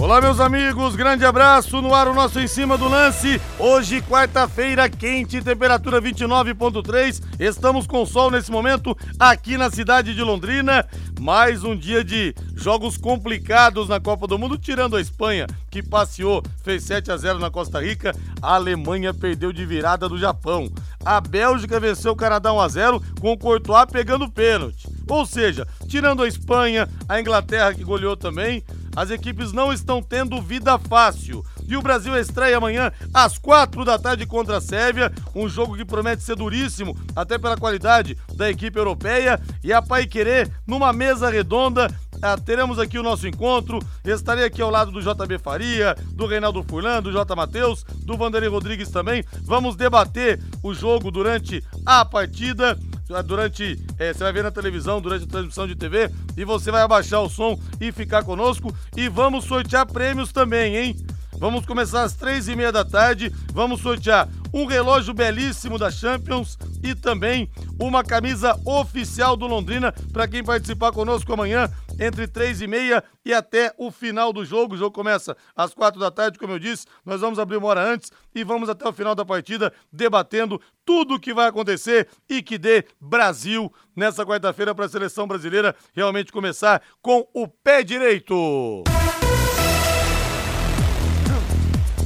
Olá, meus amigos, grande abraço no ar o nosso em cima do lance. Hoje, quarta-feira, quente, temperatura 29,3. Estamos com sol nesse momento aqui na cidade de Londrina. Mais um dia de jogos complicados na Copa do Mundo, tirando a Espanha, que passeou, fez 7 a 0 na Costa Rica. A Alemanha perdeu de virada do Japão. A Bélgica venceu o Canadá 1 a 0 com o Courtois pegando pênalti. Ou seja, tirando a Espanha, a Inglaterra que goleou também, as equipes não estão tendo vida fácil. E o Brasil estreia amanhã às quatro da tarde contra a Sérvia, um jogo que promete ser duríssimo, até pela qualidade da equipe europeia. E a Pai Querer, numa mesa redonda, ah, teremos aqui o nosso encontro. Estarei aqui ao lado do JB Faria, do Reinaldo Furlan, do J. Matheus, do Vanderlei Rodrigues também. Vamos debater o jogo durante a partida durante. É, você vai ver na televisão, durante a transmissão de TV, e você vai abaixar o som e ficar conosco. E vamos sortear prêmios também, hein? Vamos começar às três e meia da tarde. Vamos sortear um relógio belíssimo da Champions e também uma camisa oficial do Londrina para quem participar conosco amanhã entre três e meia e até o final do jogo. O jogo começa às quatro da tarde, como eu disse. Nós vamos abrir uma hora antes e vamos até o final da partida debatendo tudo o que vai acontecer e que dê Brasil nessa quarta-feira para a seleção brasileira realmente começar com o pé direito.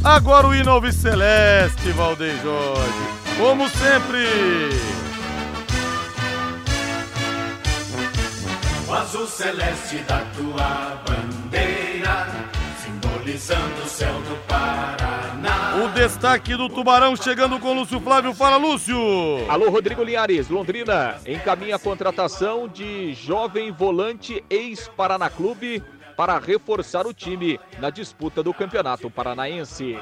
Agora o hino ao Celeste, Valdeir Jorge. Como sempre. O azul celeste da tua bandeira, simbolizando o céu do Paraná. O destaque do Tubarão chegando com Lúcio Flávio. Fala, Lúcio! Alô, Rodrigo Linhares. Londrina encaminha a contratação de jovem volante ex-Paraná Clube para reforçar o time na disputa do Campeonato Paranaense.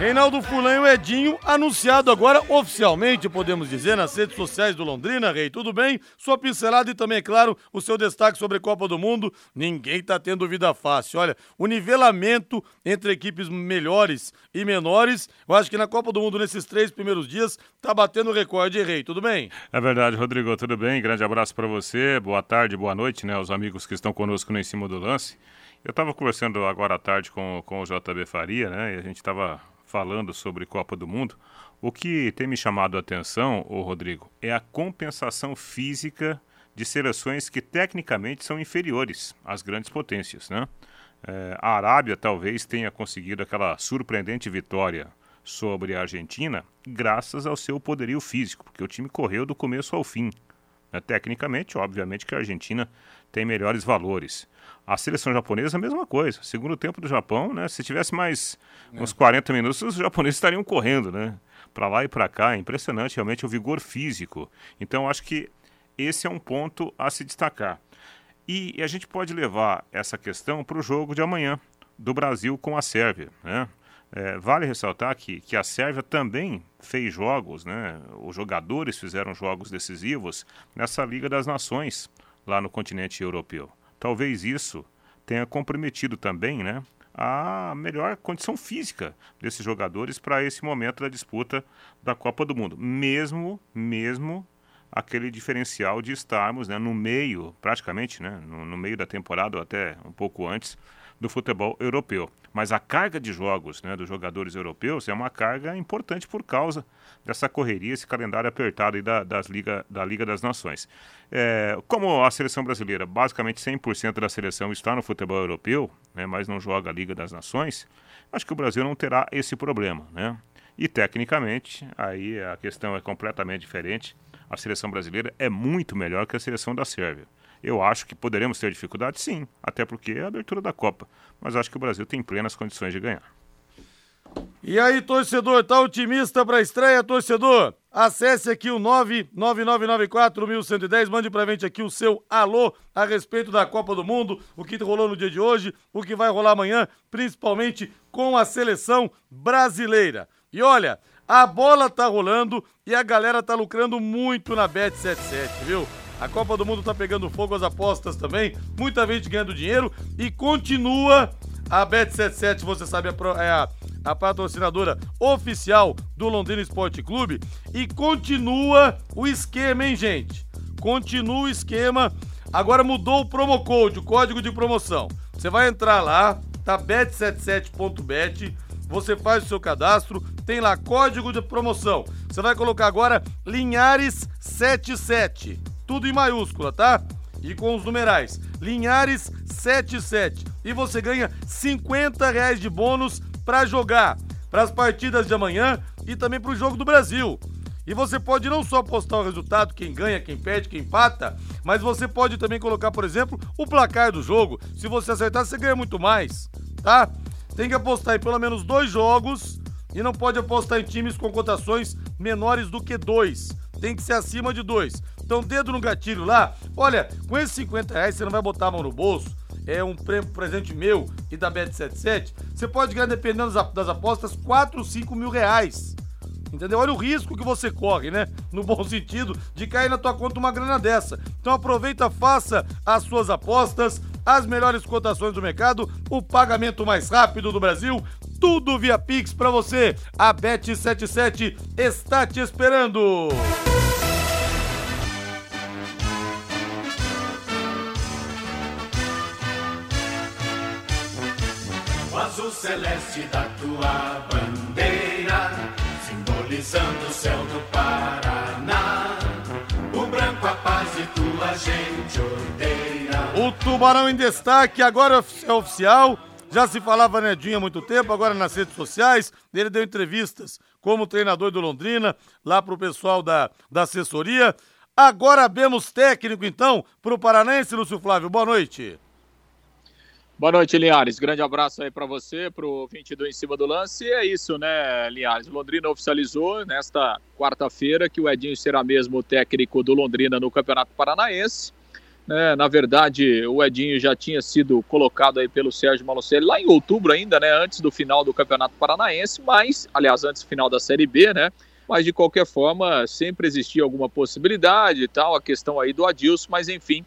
Reinaldo Fulan e o Edinho, anunciado agora oficialmente, podemos dizer, nas redes sociais do Londrina, Rei. Tudo bem? Sua pincelada e também, é claro, o seu destaque sobre a Copa do Mundo. Ninguém tá tendo vida fácil. Olha, o nivelamento entre equipes melhores e menores, eu acho que na Copa do Mundo, nesses três primeiros dias, tá batendo recorde, Rei. Tudo bem? É verdade, Rodrigo. Tudo bem? Grande abraço para você. Boa tarde, boa noite, né? Os amigos que estão conosco no Em Cima do Lance. Eu estava conversando agora à tarde com, com o JB Faria, né? E a gente estava falando sobre Copa do Mundo, o que tem me chamado a atenção, o Rodrigo, é a compensação física de seleções que tecnicamente são inferiores às grandes potências, né? É, a Arábia talvez tenha conseguido aquela surpreendente vitória sobre a Argentina graças ao seu poderio físico, porque o time correu do começo ao fim. Né? Tecnicamente, obviamente que a Argentina tem melhores valores. A seleção japonesa, a mesma coisa. Segundo tempo do Japão, né? Se tivesse mais é. uns 40 minutos, os japoneses estariam correndo, né? Para lá e para cá. É impressionante realmente o vigor físico. Então, acho que esse é um ponto a se destacar. E, e a gente pode levar essa questão para o jogo de amanhã, do Brasil com a Sérvia, né? É, vale ressaltar que, que a Sérvia também fez jogos, né? Os jogadores fizeram jogos decisivos nessa Liga das Nações lá no continente europeu. Talvez isso tenha comprometido também, né? A melhor condição física desses jogadores para esse momento da disputa da Copa do Mundo, mesmo, mesmo aquele diferencial de estarmos né, no meio, praticamente, né, no, no meio da temporada ou até um pouco antes do futebol europeu. Mas a carga de jogos né, dos jogadores europeus é uma carga importante por causa dessa correria, esse calendário apertado da, das Liga, da Liga das Nações. É, como a seleção brasileira, basicamente 100% da seleção está no futebol europeu, né, mas não joga a Liga das Nações, acho que o Brasil não terá esse problema. Né? E tecnicamente, aí a questão é completamente diferente. A seleção brasileira é muito melhor que a seleção da Sérvia. Eu acho que poderemos ter dificuldade, sim, até porque é a abertura da Copa. Mas acho que o Brasil tem plenas condições de ganhar. E aí, torcedor, tá otimista para a estreia, torcedor? Acesse aqui o 99994-1110, mande pra gente aqui o seu alô a respeito da Copa do Mundo, o que rolou no dia de hoje, o que vai rolar amanhã, principalmente com a seleção brasileira. E olha, a bola tá rolando e a galera tá lucrando muito na Bet77, viu? A Copa do Mundo tá pegando fogo as apostas também, muita gente ganhando dinheiro e continua a Bet77, você sabe, é a, a patrocinadora oficial do Londrina Esporte Clube. E continua o esquema, hein, gente? Continua o esquema. Agora mudou o promo code, o código de promoção. Você vai entrar lá, tá bet77.bet, você faz o seu cadastro, tem lá código de promoção. Você vai colocar agora Linhares77, tudo em maiúscula, tá? E com os numerais. Linhares77. E você ganha 50 reais de bônus para jogar para as partidas de amanhã e também para o jogo do Brasil. E você pode não só postar o resultado, quem ganha, quem perde, quem empata, mas você pode também colocar, por exemplo, o placar do jogo. Se você acertar, você ganha muito mais, tá? Tem que apostar em pelo menos dois jogos e não pode apostar em times com cotações menores do que dois. Tem que ser acima de dois. Então, dedo no gatilho lá. Olha, com esses 50 reais você não vai botar a mão no bolso é um prêmio presente meu e da Bet77, você pode ganhar, dependendo das apostas, 4, 5 mil reais. Entendeu? Olha o risco que você corre, né? No bom sentido, de cair na tua conta uma grana dessa. Então aproveita, faça as suas apostas, as melhores cotações do mercado, o pagamento mais rápido do Brasil, tudo via Pix para você. A Bet77 está te esperando. azul celeste da tua bandeira, simbolizando o céu do Paraná. O branco a paz e tua gente odeia. O Tubarão em destaque, agora é oficial. Já se falava Nedinho há muito tempo, agora nas redes sociais. Ele deu entrevistas como treinador do Londrina, lá pro pessoal da, da assessoria. Agora vemos técnico, então, pro Paranense, Lúcio Flávio. Boa noite. Boa noite, Linhares. Grande abraço aí para você, para o 22 em cima do lance. E é isso, né, Linhares? Londrina oficializou nesta quarta-feira que o Edinho será mesmo o técnico do Londrina no Campeonato Paranaense. É, na verdade, o Edinho já tinha sido colocado aí pelo Sérgio Malucelli lá em outubro ainda, né, antes do final do Campeonato Paranaense, mas, aliás, antes do final da Série B, né, mas de qualquer forma sempre existia alguma possibilidade e tal, a questão aí do Adilson, mas enfim,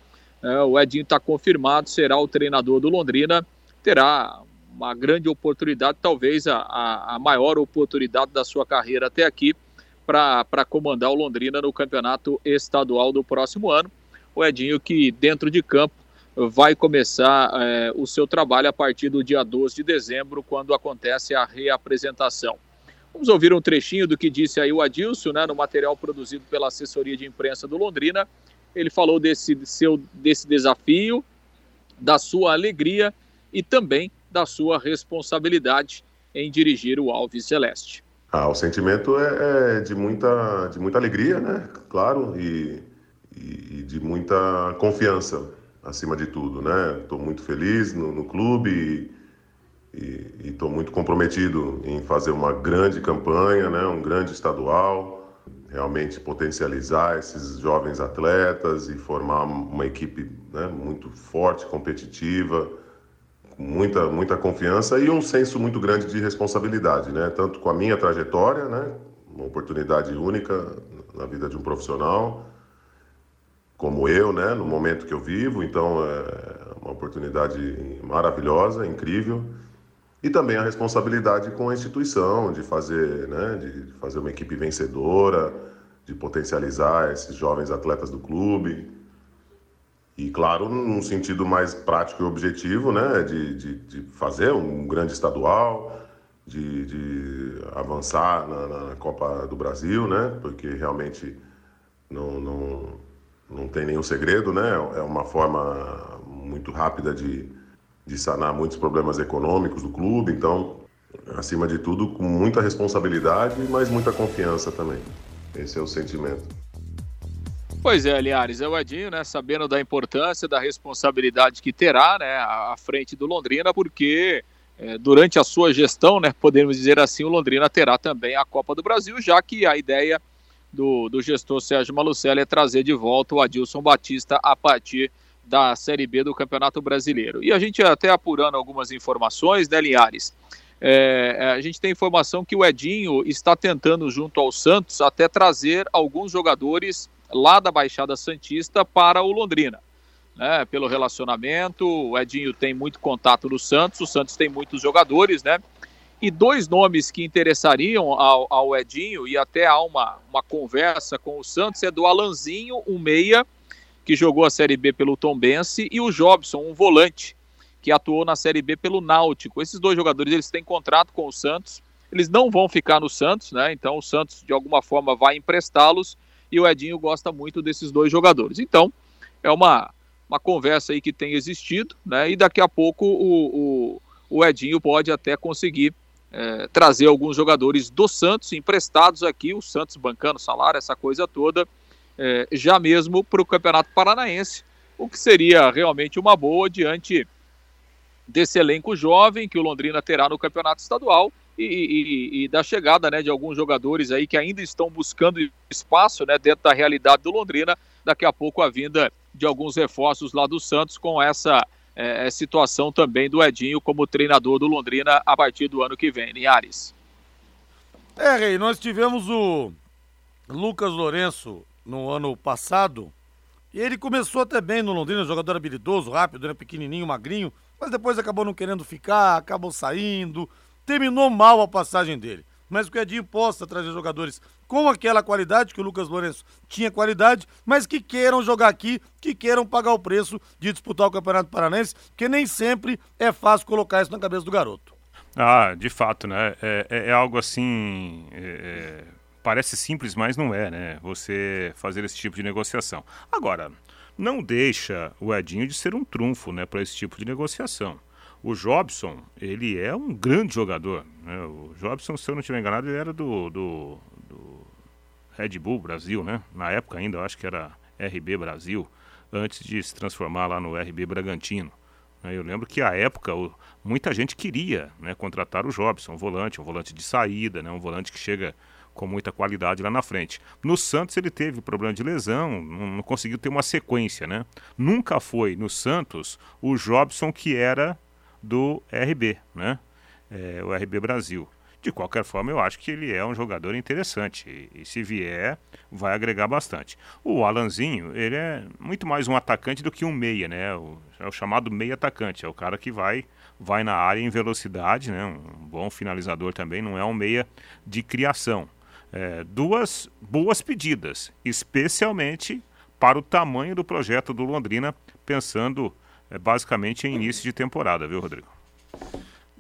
o Edinho está confirmado, será o treinador do Londrina, terá uma grande oportunidade, talvez a, a, a maior oportunidade da sua carreira até aqui, para comandar o Londrina no campeonato estadual do próximo ano. O Edinho que dentro de campo vai começar é, o seu trabalho a partir do dia 12 de dezembro, quando acontece a reapresentação. Vamos ouvir um trechinho do que disse aí o Adilson, né, no material produzido pela assessoria de imprensa do Londrina, ele falou desse, seu, desse desafio, da sua alegria e também da sua responsabilidade em dirigir o Alves Celeste. Ah, o sentimento é, é de, muita, de muita alegria, né? Claro, e, e, e de muita confiança, acima de tudo, né? Estou muito feliz no, no clube e estou muito comprometido em fazer uma grande campanha, né? Um grande estadual realmente potencializar esses jovens atletas e formar uma equipe né, muito forte, competitiva, com muita, muita confiança e um senso muito grande de responsabilidade, né? Tanto com a minha trajetória, né? Uma oportunidade única na vida de um profissional, como eu, né? No momento que eu vivo, então é uma oportunidade maravilhosa, incrível e também a responsabilidade com a instituição de fazer, né, de fazer uma equipe vencedora, de potencializar esses jovens atletas do clube. E, claro, num sentido mais prático e objetivo, né, de, de, de fazer um grande estadual, de, de avançar na, na, Copa do Brasil, né, porque realmente não, não, não tem nenhum segredo, né, é uma forma muito rápida de de sanar muitos problemas econômicos do clube. Então, acima de tudo, com muita responsabilidade, mas muita confiança também. Esse é o sentimento. Pois é, Linhares, é o Edinho, né, sabendo da importância, da responsabilidade que terá, né, à frente do Londrina, porque é, durante a sua gestão, né, podemos dizer assim, o Londrina terá também a Copa do Brasil, já que a ideia do, do gestor Sérgio Malucelli é trazer de volta o Adilson Batista a partir da Série B do Campeonato Brasileiro. E a gente até apurando algumas informações, né, Linhares? É, é, a gente tem informação que o Edinho está tentando, junto ao Santos, até trazer alguns jogadores lá da Baixada Santista para o Londrina. Né, pelo relacionamento, o Edinho tem muito contato no Santos, o Santos tem muitos jogadores, né? E dois nomes que interessariam ao, ao Edinho, e até há uma, uma conversa com o Santos, é do Alanzinho, um meia, que jogou a Série B pelo Tombense, e o Jobson, um volante, que atuou na Série B pelo Náutico. Esses dois jogadores eles têm contrato com o Santos, eles não vão ficar no Santos, né? Então o Santos de alguma forma vai emprestá-los e o Edinho gosta muito desses dois jogadores. Então é uma, uma conversa aí que tem existido, né? E daqui a pouco o, o, o Edinho pode até conseguir é, trazer alguns jogadores do Santos emprestados aqui, o Santos bancando salário, essa coisa toda, é, já mesmo para o Campeonato Paranaense, o que seria realmente uma boa diante desse elenco jovem que o Londrina terá no Campeonato Estadual e, e, e, da chegada né, de alguns jogadores aí que ainda estão buscando espaço né, dentro da realidade do Londrina. Daqui a pouco a vinda de alguns reforços lá do Santos com essa é, situação também do Edinho como treinador do Londrina a partir do ano que vem, Linhares. É, Rei, nós tivemos o Lucas Lourenço no ano passado e ele começou até bem no Londrina, jogador habilidoso, rápido, né, pequenininho, magrinho, mas depois acabou não querendo ficar, acabou saindo, terminou mal a passagem dele. Mas que o Edinho possa trazer jogadores com aquela qualidade, que o Lucas Lourenço tinha qualidade, mas que queiram jogar aqui, que queiram pagar o preço de disputar o Campeonato Paranense, porque nem sempre é fácil colocar isso na cabeça do garoto. Ah, de fato, né? É, é, é algo assim. É, é parece simples, mas não é, né? Você fazer esse tipo de negociação. Agora, não deixa o Edinho de ser um trunfo, né, para esse tipo de negociação. O Jobson, ele é um grande jogador. Né? O Jobson, se eu não estiver enganado, ele era do, do, do, Red Bull Brasil, né? Na época ainda, eu acho que era RB Brasil, antes de se transformar lá no RB Bragantino. Eu lembro que à época muita gente queria né, contratar o Jobson, um volante, um volante de saída, né, um volante que chega com muita qualidade lá na frente. No Santos ele teve problema de lesão, não, conseguiu ter uma sequência, né? Nunca foi no Santos o Jobson que era do RB, né? É, o RB Brasil. De qualquer forma, eu acho que ele é um jogador interessante e, e, se vier, vai agregar bastante. O Alanzinho, ele é muito mais um atacante do que um meia, né? O, é o chamado meia atacante, é o cara que vai vai na área em velocidade, né? Um bom finalizador também, não é um meia de criação. É, duas boas pedidas, especialmente para o tamanho do projeto do Londrina, pensando é basicamente em início de temporada, viu, Rodrigo?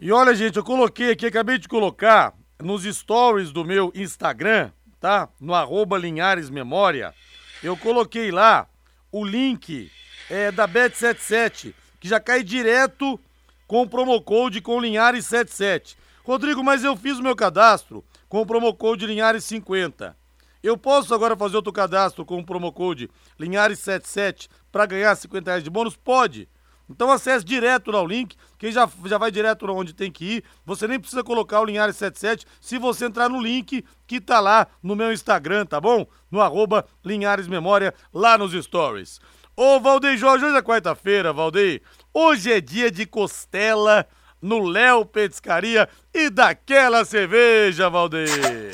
E olha, gente, eu coloquei aqui, acabei de colocar nos stories do meu Instagram, tá? No arroba Linhares Memória, eu coloquei lá o link é, da Bet77, que já cai direto com o promocode com Linhares 77. Rodrigo, mas eu fiz o meu cadastro com o promocode Linhares 50. Eu posso agora fazer outro cadastro com o promocode Linhares 77 para ganhar 50 reais de bônus? Pode. Então acesse direto lá o link, quem já, já vai direto onde tem que ir. Você nem precisa colocar o Linhares 77 se você entrar no link que tá lá no meu Instagram, tá bom? No arroba Linhares Memória, lá nos stories. Ô Valdeir Jorge, hoje é quarta-feira, Valdeir. Hoje é dia de costela no Léo Petiscaria e daquela cerveja, Valdeir.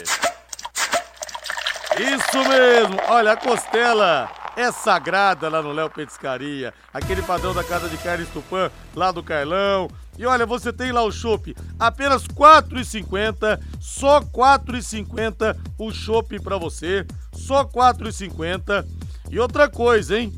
Isso mesmo, olha a costela é sagrada lá no Léo Petiscaria. Aquele padrão da Casa de Carne Tupã, lá do Carlão. E olha, você tem lá o chopp apenas R$ 4,50, só R$ 4,50 o chopp para você, só R$ 4,50. E outra coisa, hein?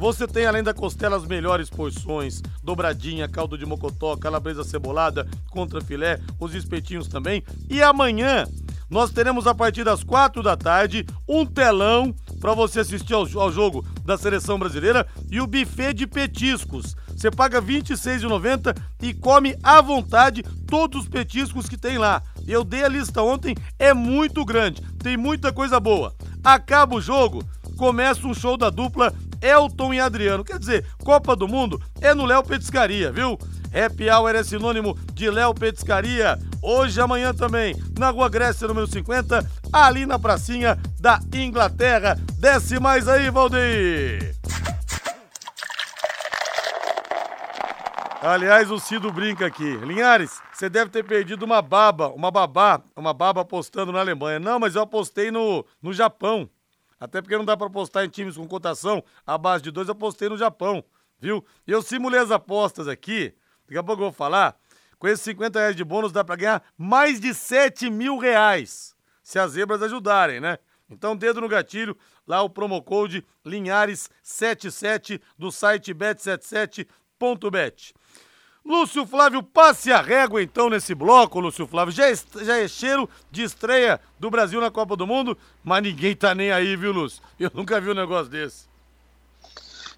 Você tem além da costela as melhores porções, dobradinha, caldo de mocotó, calabresa cebolada, contra filé, os espetinhos também. E amanhã nós teremos a partir das quatro da tarde um telão para você assistir ao, ao, jogo da seleção brasileira e o buffet de petiscos. Você paga R$ 26,90 e come à vontade todos os petiscos que tem lá. Eu dei a lista ontem, é muito grande, tem muita coisa boa. Acaba o jogo, começa um show da dupla Elton e Adriano. Quer dizer, Copa do Mundo é no Léo Petiscaria, viu? Happy Hour é sinônimo de Léo Petiscaria. Hoje e amanhã também, na Rua Grécia, número 50, ali na pracinha da Inglaterra. Desce mais aí, Valdeir! Aliás, o Cido brinca aqui. Linhares, você deve ter perdido uma baba, uma babá, uma baba apostando na Alemanha. Não, mas eu apostei no, no Japão. Até porque não dá para apostar em times com cotação à base de dois, eu apostei no Japão, viu? E eu simulei as apostas aqui Daqui a pouco eu vou falar. Com esses 50 reais de bônus dá para ganhar mais de 7 mil reais. Se as zebras ajudarem, né? Então, dedo no gatilho, lá o promo code Linhares77 do site bet77.bet. Lúcio Flávio, passe a régua então nesse bloco, Lúcio Flávio. Já é, já é cheiro de estreia do Brasil na Copa do Mundo, mas ninguém tá nem aí, viu, Lúcio? Eu nunca vi um negócio desse.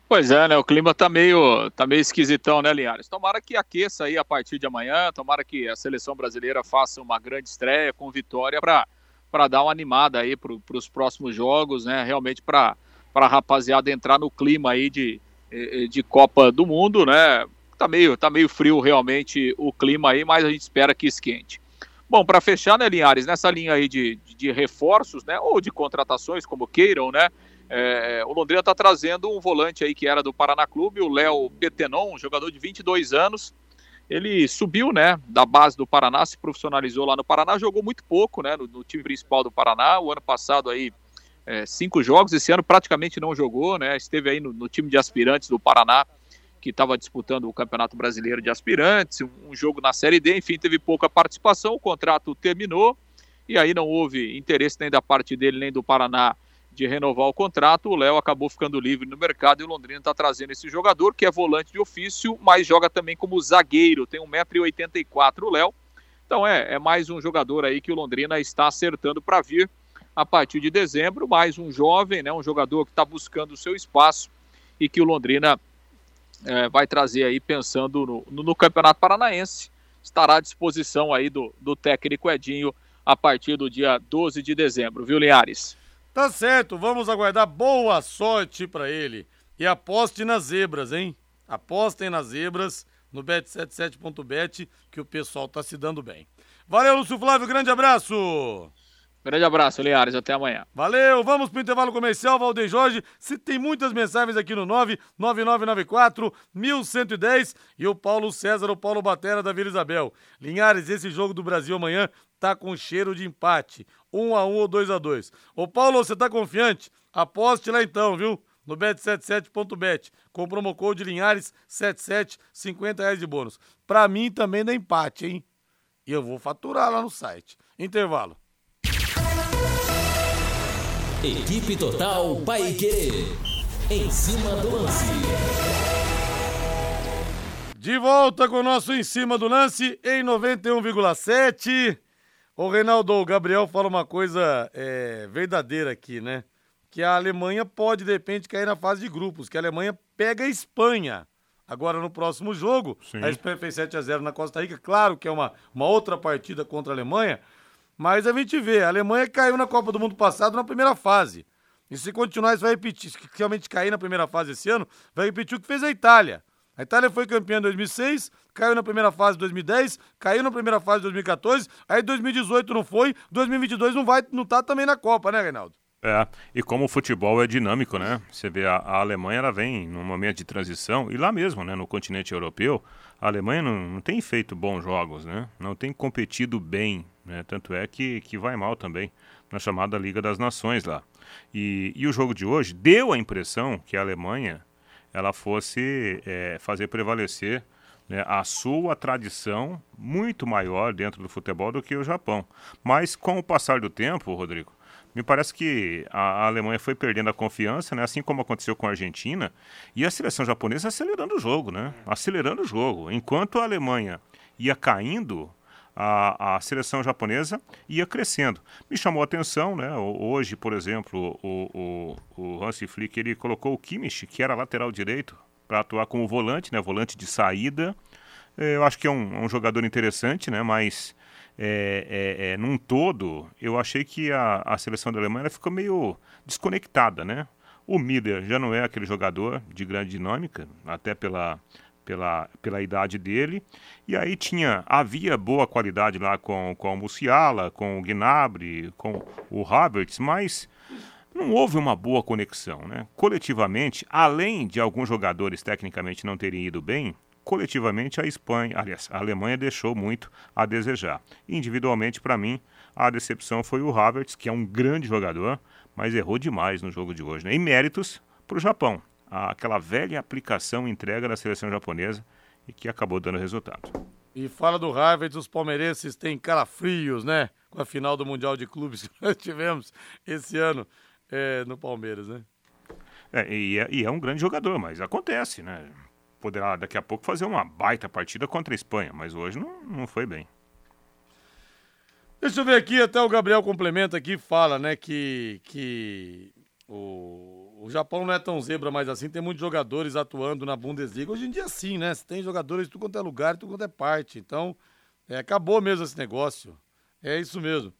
Pois é, né? O clima tá meio, tá meio esquisitão, né, Linhares? Tomara que aqueça aí a partir de amanhã, tomara que a seleção brasileira faça uma grande estreia com vitória para dar uma animada aí para os próximos jogos, né? Realmente para a rapaziada entrar no clima aí de, de Copa do Mundo, né? Tá meio, tá meio frio realmente o clima aí, mas a gente espera que esquente. Bom, para fechar, né, Linhares, nessa linha aí de, de, reforços, né, ou de contratações, como queiram, né, é, o Londrina está trazendo um volante aí que era do Paraná Clube, o Léo Petenon, um jogador de 22 anos. Ele subiu, né, da base do Paraná, se profissionalizou lá no Paraná, jogou muito pouco, né, no, no time principal do Paraná. O ano passado aí é, cinco jogos, esse ano praticamente não jogou, né, esteve aí no, no time de aspirantes do Paraná que estava disputando o Campeonato Brasileiro de Aspirantes, um jogo na Série D, enfim, teve pouca participação, o contrato terminou e aí não houve interesse nem da parte dele nem do Paraná de renovar o contrato. O Léo acabou ficando livre no mercado e o Londrina está trazendo esse jogador, que é volante de ofício, mas joga também como zagueiro, tem 1,84m o Léo. Então é, é mais um jogador aí que o Londrina está acertando para vir a partir de dezembro, mais um jovem, né, um jogador que está buscando o seu espaço e que o Londrina é, vai trazer aí pensando no, no, no, Campeonato Paranaense. Estará à disposição aí do, do técnico Edinho a partir do dia 12 de dezembro, viu, Linhares? Tá certo, vamos aguardar boa sorte para ele. E aposte nas zebras, hein? Apostem nas zebras no bet77.bet que o pessoal tá se dando bem. Valeu, Lúcio Flávio, grande abraço! Grande abraço, Linhares. Até amanhã. Valeu. Vamos para o intervalo comercial, Valdeir Jorge. Se tem muitas mensagens aqui no 99994 1110 e o Paulo César, o Paulo Batera da Vila Isabel. Linhares, esse jogo do Brasil amanhã tá com cheiro de empate. 1 a 1 ou 2 a 2 Ô Paulo, você tá confiante? Aposte lá então, viu? No bet77.bet, com promo code Linhares77, 50 reais de bônus. Pra mim também dá empate, hein? E eu vou faturar lá no site. Intervalo. Equipe Total Paique. Em cima do lance. De volta com o nosso Em Cima do Lance em 91,7. Ô Reinaldo, o Gabriel fala uma coisa é, verdadeira aqui, né? Que a Alemanha pode, de repente, cair na fase de grupos, que a Alemanha pega a Espanha. Agora, no próximo jogo, Sim. a Espanha fez 7 a 0 na Costa Rica. Claro que é uma, uma outra partida contra a Alemanha, mas a gente vê, a Alemanha caiu na Copa do Mundo passado na primeira fase. E se continuar, isso vai repetir. Se realmente cair na primeira fase esse ano, vai repetir o que fez a Itália. A Itália foi campeã em 2006, caiu na primeira fase em 2010, caiu na primeira fase em 2014, aí 2018 não foi, 2022 não vai, não tá também na Copa, né, Reinaldo? É, e como o futebol é dinâmico, né? Você vê, a, a Alemanha, ela vem num momento de transição, e lá mesmo, né, no continente europeu, a Alemanha não, não tem feito bons jogos, né? Não tem competido bem né? Tanto é que, que vai mal também na chamada Liga das Nações lá. E, e o jogo de hoje deu a impressão que a Alemanha ela fosse é, fazer prevalecer né, a sua tradição muito maior dentro do futebol do que o Japão. Mas com o passar do tempo, Rodrigo, me parece que a, Alemanha foi perdendo a confiança, né? assim como aconteceu com a Argentina, e a seleção japonesa acelerando o jogo, né? acelerando o jogo. Enquanto a Alemanha ia caindo, a, a seleção japonesa ia crescendo. Me chamou a atenção, né? Hoje, por exemplo, o, o, o Hansi Flick ele colocou o Kimmich, que era lateral direito, para atuar como volante, né? Volante de saída. É, eu acho que é um, um jogador interessante, né? Mas é, é, é, num todo, eu achei que a, a seleção da Alemanha ficou meio desconectada, né? O Miller já não é aquele jogador de grande dinâmica, até pela pela, pela idade dele. E aí tinha, havia boa qualidade lá com, com o Musiala, com o Gnabry, com o Havertz, mas não houve uma boa conexão, né? Coletivamente, além de alguns jogadores tecnicamente não terem ido bem, coletivamente a Espanha, aliás, a Alemanha deixou muito a desejar. Individualmente, para mim, a decepção foi o Havertz, que é um grande jogador, mas errou demais no jogo de hoje, né? E méritos para o Japão aquela velha aplicação entrega da seleção japonesa e que acabou dando resultado. E fala do Harvard, os palmeirenses têm calafrios, né? Com a final do Mundial de Clubes que nós tivemos esse ano é, no Palmeiras, né? É, e, é, e é um grande jogador, mas acontece, né? Poderá daqui a pouco fazer uma baita partida contra a Espanha, mas hoje não, não foi bem. Deixa eu ver aqui, até o Gabriel complementa aqui, fala, né, que, que o, o Japão não é tão zebra mais assim, tem muitos jogadores atuando na Bundesliga. Hoje em dia sim, né? Você tem jogadores de tudo quanto é lugar, de tudo quanto é parte. Então, é, acabou mesmo esse negócio. É isso mesmo.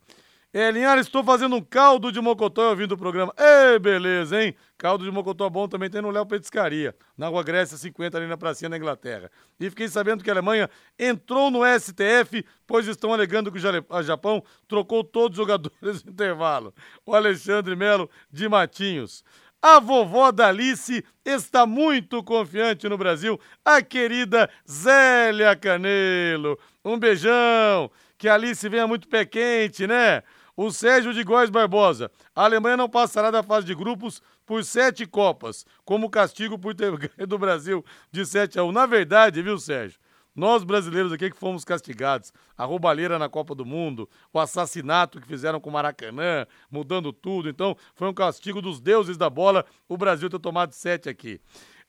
É, Linhares, estou fazendo um caldo de mocotó ouvindo o programa. Ei, beleza, hein? Caldo de mocotó bom também tem no Léo Petiscaria, na Rua Grécia 50, ali na pracinha na Inglaterra. E fiquei sabendo que a Alemanha entrou no STF, pois estão alegando que o Japão trocou todos os jogadores no intervalo. O Alexandre Melo de Matinhos. A vovó da Alice está muito confiante no Brasil, a querida Zélia Canelo. Um beijão, que a Alice venha muito pé quente, né? O Sérgio de Góes Barbosa. A Alemanha não passará da fase de grupos por sete Copas, como castigo por ter ganho do Brasil de 7 a 1. Na verdade, viu, Sérgio? Nós brasileiros aqui que fomos castigados. A roubalheira na Copa do Mundo, o assassinato que fizeram com o Maracanã, mudando tudo. Então, foi um castigo dos deuses da bola o Brasil ter tomado sete aqui.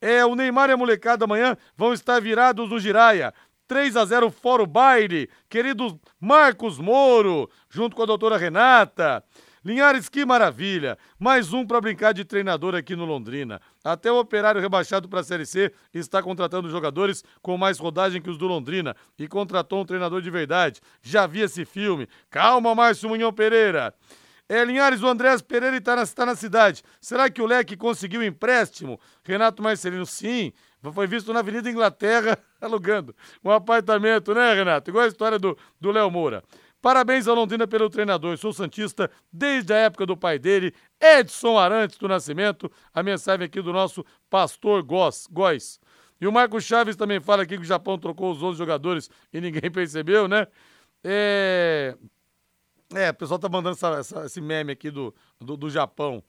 É, o Neymar e a molecada amanhã vão estar virados no Giraia. 3 a 0 fora o baile. Querido Marcos Moro, junto com a doutora Renata. Linhares, que maravilha! Mais um para brincar de treinador aqui no Londrina. Até o operário rebaixado para a Série C está contratando jogadores com mais rodagem que os do Londrina e contratou um treinador de verdade. Já vi esse filme. Calma, Márcio Munhão Pereira. É, Linhares, o Andrés Pereira está na, está na cidade. Será que o Leque conseguiu empréstimo? Renato Marcelino, sim. Foi visto na Avenida Inglaterra alugando um apartamento, né, Renato? Igual a história do Léo Moura. Parabéns ao Londrina pelo treinador. Sou Santista desde a época do pai dele, Edson Arantes do Nascimento. A mensagem aqui do nosso pastor. Góes. E o Marco Chaves também fala aqui que o Japão trocou os 11 jogadores e ninguém percebeu, né? É. É, o pessoal tá mandando essa, essa, esse meme aqui do, do, do Japão.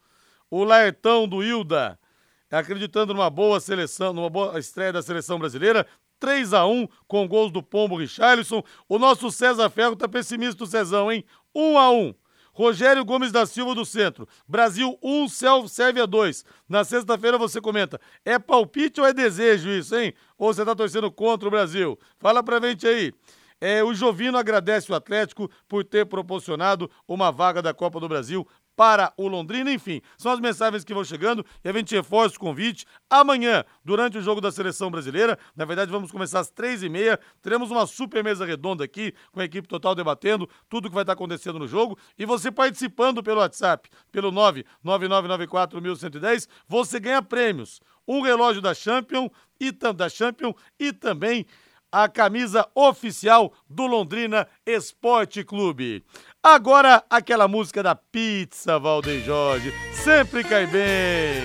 O Laertão do Hilda acreditando numa boa seleção, numa boa estreia da seleção brasileira. 3 a 1 com gols do Pombo Richarlison. O nosso César Ferro tá pessimista o Cezão, hein? 1 a 1. Rogério Gomes da Silva do Centro. Brasil 1, Sérvia 2. Na sexta-feira você comenta: é palpite ou é desejo isso, hein? Ou você tá torcendo contra o Brasil? Fala pra gente aí. É, o Jovino agradece o Atlético por ter proporcionado uma vaga da Copa do Brasil para o Londrina. Enfim, são as mensagens que vão chegando e a gente reforça o convite. Amanhã, durante o jogo da seleção brasileira, na verdade, vamos começar às três e meia. Teremos uma super mesa redonda aqui, com a equipe total debatendo tudo o que vai estar acontecendo no jogo. E você participando pelo WhatsApp, pelo 999941110, você ganha prêmios. Um relógio da Champion e da Champion e também a camisa oficial do Londrina Esporte Clube. Agora, aquela música da pizza, Valdeir Jorge, sempre cai bem.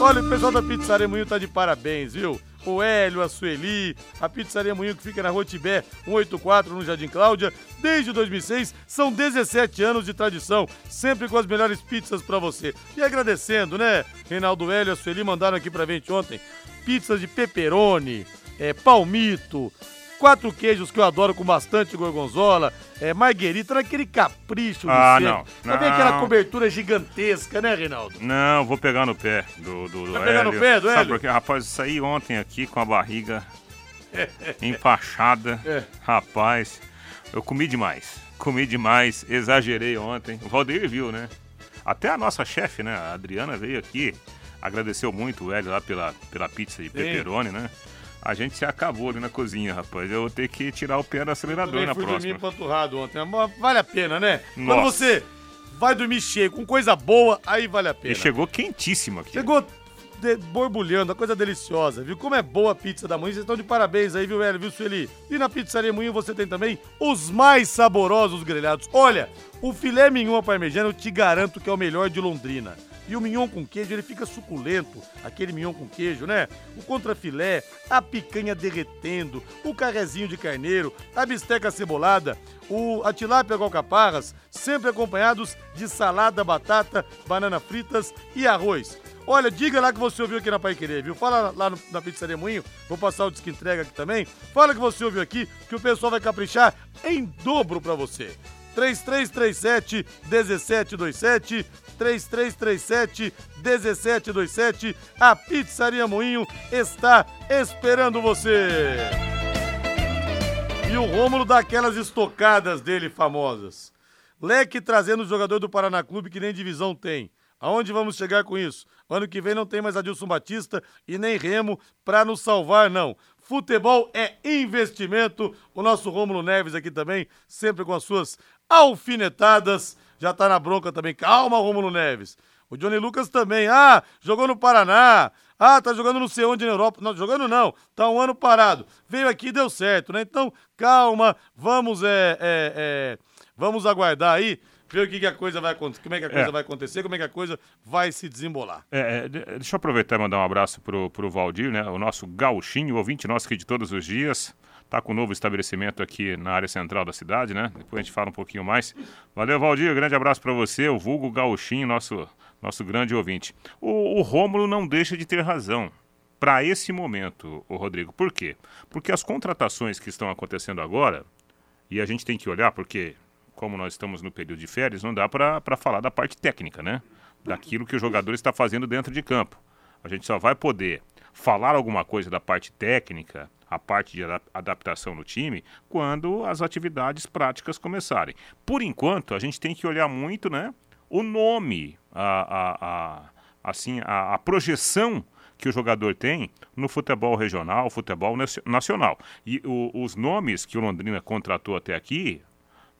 Olha, o pessoal da Pizzaria Moinho tá de parabéns, viu? O Hélio, a Sueli, a Pizzaria Moinho que fica na Rua Tibé 184 no Jardim Cláudia, desde 2006, são 17 anos de tradição, sempre com as melhores pizzas para você. E agradecendo, né? Reinaldo Hélio a Sueli mandaram aqui pra gente ontem pizzas de pepperoni, é, palmito, quatro queijos que eu adoro com bastante gorgonzola, é, marguerita, naquele capricho ah, não, não. Também aquela cobertura gigantesca, né, Reinaldo? Não, vou pegar no pé do, do, do Vai pegar no pé do Sabe Hélio? porque, rapaz, saí ontem aqui com a barriga empachada. É. Rapaz, eu comi demais. Comi demais, exagerei ontem. O Valdeir viu, né? Até a nossa chefe, né, a Adriana, veio aqui, agradeceu muito o Hélio lá pela, pela pizza de pepperoni, né? A gente se acabou ali na cozinha, rapaz. Eu vou ter que tirar o pé do acelerador na fui próxima. dormir empanturrado ontem, mas vale a pena, né? Quando Nossa. você vai dormir cheio, com coisa boa, aí vale a pena. E chegou quentíssimo aqui. Chegou de- borbulhando, a coisa deliciosa, viu? Como é boa a pizza da Moinho, vocês estão de parabéns aí, viu, Hélio, viu, Sueli? E na Pizzaria Moinho você tem também os mais saborosos grelhados. Olha, o filé mignon à parmegiana eu te garanto que é o melhor de Londrina. E o mignon com queijo, ele fica suculento, aquele mignon com queijo, né? O contrafilé, a picanha derretendo, o carrezinho de carneiro, a bisteca cebolada, o, a tilápia com alcaparras, sempre acompanhados de salada, batata, banana fritas e arroz. Olha, diga lá que você ouviu aqui na Pai Querer, viu? Fala lá no, na Pizzaria Moinho, vou passar o disco entrega aqui também. Fala que você ouviu aqui, que o pessoal vai caprichar em dobro pra você. 3337 1727 3337 1727 A Pizzaria Moinho está esperando você. E o Rômulo dá aquelas estocadas dele famosas. Leque trazendo o jogador do Paraná Clube que nem divisão tem. Aonde vamos chegar com isso? Ano que vem não tem mais Adilson Batista e nem Remo para nos salvar, não. Futebol é investimento. O nosso Rômulo Neves aqui também, sempre com as suas alfinetadas. Já tá na bronca também. Calma, Rômulo Neves. O Johnny Lucas também. Ah, jogou no Paraná. Ah, tá jogando não sei onde na Europa. Não, jogando não. Tá um ano parado. Veio aqui e deu certo, né? Então, calma. Vamos, é, é, é vamos aguardar aí ver o que, que, a coisa vai acontecer, como é que a coisa é. vai acontecer, como é que a coisa vai se desembolar. É, é, deixa eu aproveitar e mandar um abraço pro, pro Valdir, né? O nosso gauchinho, ouvinte nosso aqui de todos os dias. Tá com um novo estabelecimento aqui na área central da cidade, né? Depois a gente fala um pouquinho mais. Valeu, Valdir. Grande abraço para você, o vulgo gauchinho, nosso, nosso grande ouvinte. O, o Rômulo não deixa de ter razão para esse momento, o Rodrigo. Por quê? Porque as contratações que estão acontecendo agora, e a gente tem que olhar, porque como nós estamos no período de férias, não dá para falar da parte técnica, né? Daquilo que o jogador está fazendo dentro de campo. A gente só vai poder falar alguma coisa da parte técnica, a parte de adaptação no time, quando as atividades práticas começarem. Por enquanto, a gente tem que olhar muito, né? O nome, a, a, a assim, a, a projeção que o jogador tem no futebol regional, futebol nacional. E o, os nomes que o Londrina contratou até aqui,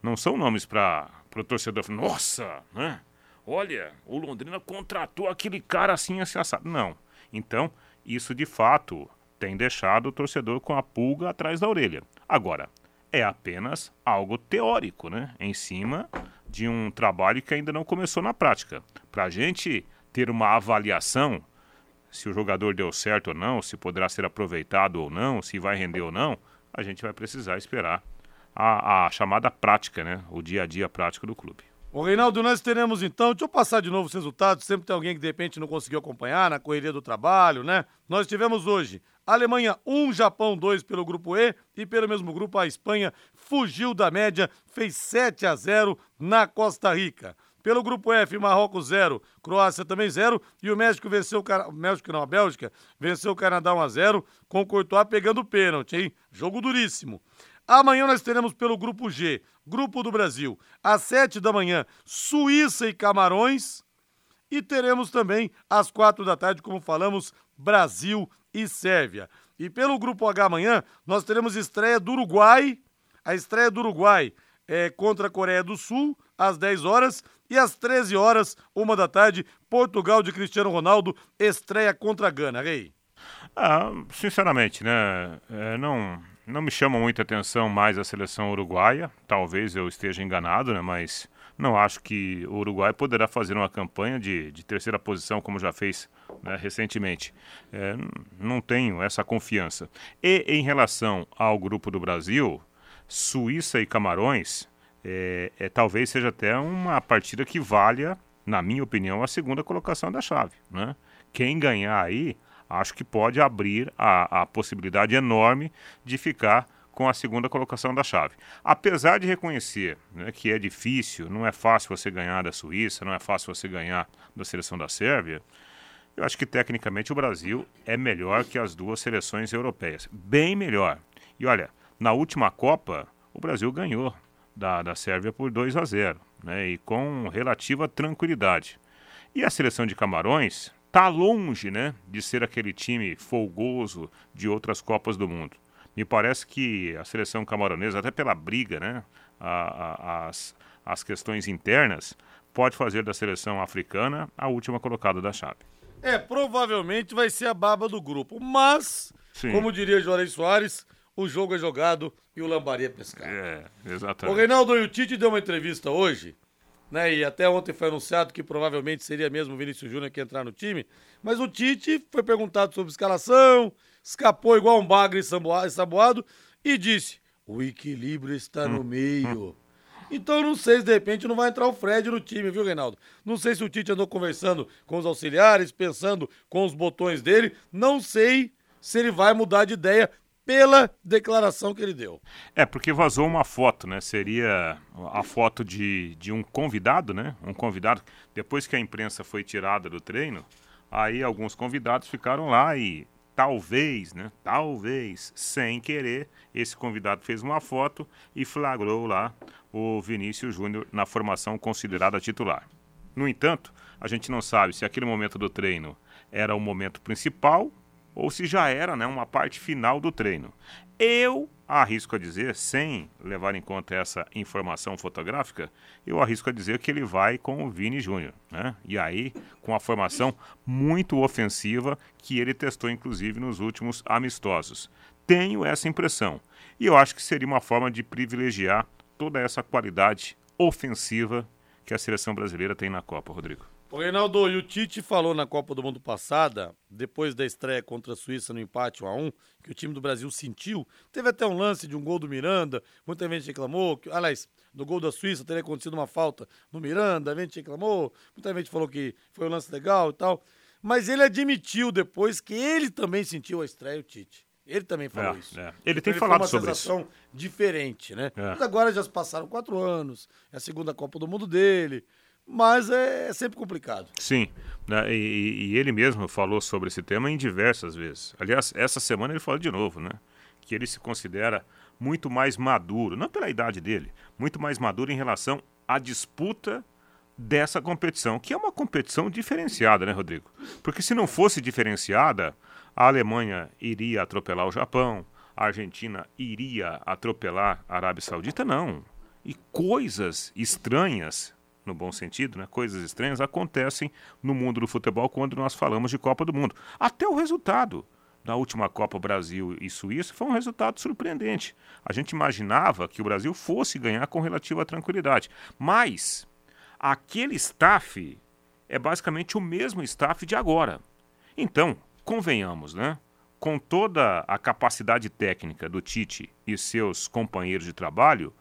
não são nomes para o torcedor falar, nossa, né? Olha, o Londrina contratou aquele cara assim, assim, assado. Não. Então, isso de fato tem deixado o torcedor com a pulga atrás da orelha. Agora, é apenas algo teórico, né? Em cima de um trabalho que ainda não começou na prática. Para a gente ter uma avaliação se o jogador deu certo ou não, se poderá ser aproveitado ou não, se vai render ou não, a gente vai precisar esperar a, a chamada prática, né? O dia a dia prático do clube. O Reinaldo, nós teremos então, deixa eu passar de novo os resultados, sempre tem alguém que de repente não conseguiu acompanhar na correria do trabalho, né? Nós tivemos hoje Alemanha 1, Japão 2 pelo grupo E e pelo mesmo grupo a Espanha fugiu da média, fez 7 a 0 na Costa Rica. Pelo grupo F, Marrocos 0, Croácia também 0 e o México venceu o México não, a Bélgica venceu o Canadá 1 a 0 com o Courtois pegando pênalti, hein? Jogo duríssimo. Amanhã nós teremos pelo Grupo G, Grupo do Brasil, às sete da manhã, Suíça e Camarões. E teremos também às quatro da tarde, como falamos, Brasil e Sérvia. E pelo Grupo H amanhã, nós teremos estreia do Uruguai. A estreia do Uruguai é contra a Coreia do Sul, às 10 horas. E às 13 horas, uma da tarde, Portugal de Cristiano Ronaldo estreia contra a Gana. Rei. Ah, sinceramente, né? É, não, não me chama muita atenção mais a seleção uruguaia. Talvez eu esteja enganado, né? Mas não acho que o Uruguai poderá fazer uma campanha de, de terceira posição como já fez né, recentemente. É, não tenho essa confiança. E em relação ao grupo do Brasil, Suíça e Camarões, é, é, talvez seja até uma partida que valha, na minha opinião, a segunda colocação da chave. Né? Quem ganhar aí acho que pode abrir a, a possibilidade enorme de ficar com a segunda colocação da chave. Apesar de reconhecer né, que é difícil, não é fácil você ganhar da Suíça, não é fácil você ganhar da seleção da Sérvia, eu acho que tecnicamente o Brasil é melhor que as duas seleções europeias. Bem melhor. E olha, na última Copa, o Brasil ganhou da, da Sérvia por 2 a 0, né, e com relativa tranquilidade. E a seleção de Camarões está longe né, de ser aquele time folgoso de outras Copas do Mundo. Me parece que a seleção camaronesa, até pela briga, né, a, a, as, as questões internas, pode fazer da seleção africana a última colocada da chave. É, provavelmente vai ser a baba do grupo, mas, Sim. como diria Juarez Soares, o jogo é jogado e o lambaria é pescado. É, exatamente. O Reinaldo Iutiti deu uma entrevista hoje né? E até ontem foi anunciado que provavelmente seria mesmo o Vinícius Júnior que entrar no time. Mas o Tite foi perguntado sobre escalação, escapou igual um bagre saboado e disse: o equilíbrio está no meio. Então eu não sei se de repente não vai entrar o Fred no time, viu, Reinaldo? Não sei se o Tite andou conversando com os auxiliares, pensando com os botões dele. Não sei se ele vai mudar de ideia pela declaração que ele deu. É, porque vazou uma foto, né? Seria a foto de, de um convidado, né? Um convidado. Depois que a imprensa foi tirada do treino, aí alguns convidados ficaram lá e talvez, né? Talvez, sem querer, esse convidado fez uma foto e flagrou lá o Vinícius Júnior na formação considerada titular. No entanto, a gente não sabe se aquele momento do treino era o momento principal ou se já era né, uma parte final do treino. Eu arrisco a dizer, sem levar em conta essa informação fotográfica, eu arrisco a dizer que ele vai com o Vini Júnior. Né? E aí, com a formação muito ofensiva que ele testou, inclusive, nos últimos amistosos. Tenho essa impressão. E eu acho que seria uma forma de privilegiar toda essa qualidade ofensiva que a seleção brasileira tem na Copa, Rodrigo. O Reinaldo, e o Tite falou na Copa do Mundo passada, depois da estreia contra a Suíça no empate 1 a 1 que o time do Brasil sentiu. Teve até um lance de um gol do Miranda, muita gente reclamou, que, aliás, no gol da Suíça teria acontecido uma falta no Miranda, a gente reclamou, muita gente falou que foi um lance legal e tal. Mas ele admitiu depois que ele também sentiu a estreia, o Tite. Ele também falou É, isso. é. Ele Então tem foi falado uma sobre isso. sensação diferente, né? É. Mas agora já se passaram quatro anos, é a segunda Copa do Mundo dele, mas é, é sempre complicado. Sim, né, e, e ele mesmo falou sobre esse tema em diversas vezes. Aliás, essa semana ele falou de novo, né? Que ele se considera muito mais maduro, não pela idade dele, muito mais maduro em relação à disputa dessa competição, que é uma competição diferenciada, né, Rodrigo? Porque se não fosse diferenciada, a Alemanha iria atropelar o Japão, a Argentina iria atropelar a Arábia Saudita, não. E coisas estranhas, no bom sentido, né? Coisas estranhas acontecem no mundo do futebol quando nós falamos de Copa do Mundo. Até o resultado da última Copa Brasil e Suíça foi um resultado surpreendente. A gente imaginava que o Brasil fosse ganhar com relativa tranquilidade, mas aquele staff é basicamente o mesmo staff de agora. Então, convenhamos, né? Com toda a capacidade técnica do Tite e seus companheiros de trabalho,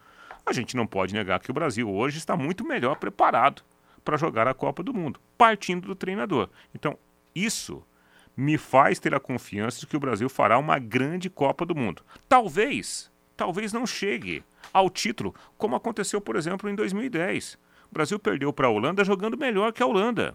a gente não pode negar que o Brasil hoje está muito melhor preparado para jogar a Copa do Mundo, partindo do treinador. Então, isso me faz ter a confiança de que o Brasil fará uma grande Copa do Mundo. Talvez, talvez não chegue ao título, como aconteceu, por exemplo, em 2010. O Brasil perdeu para a Holanda jogando melhor que a Holanda.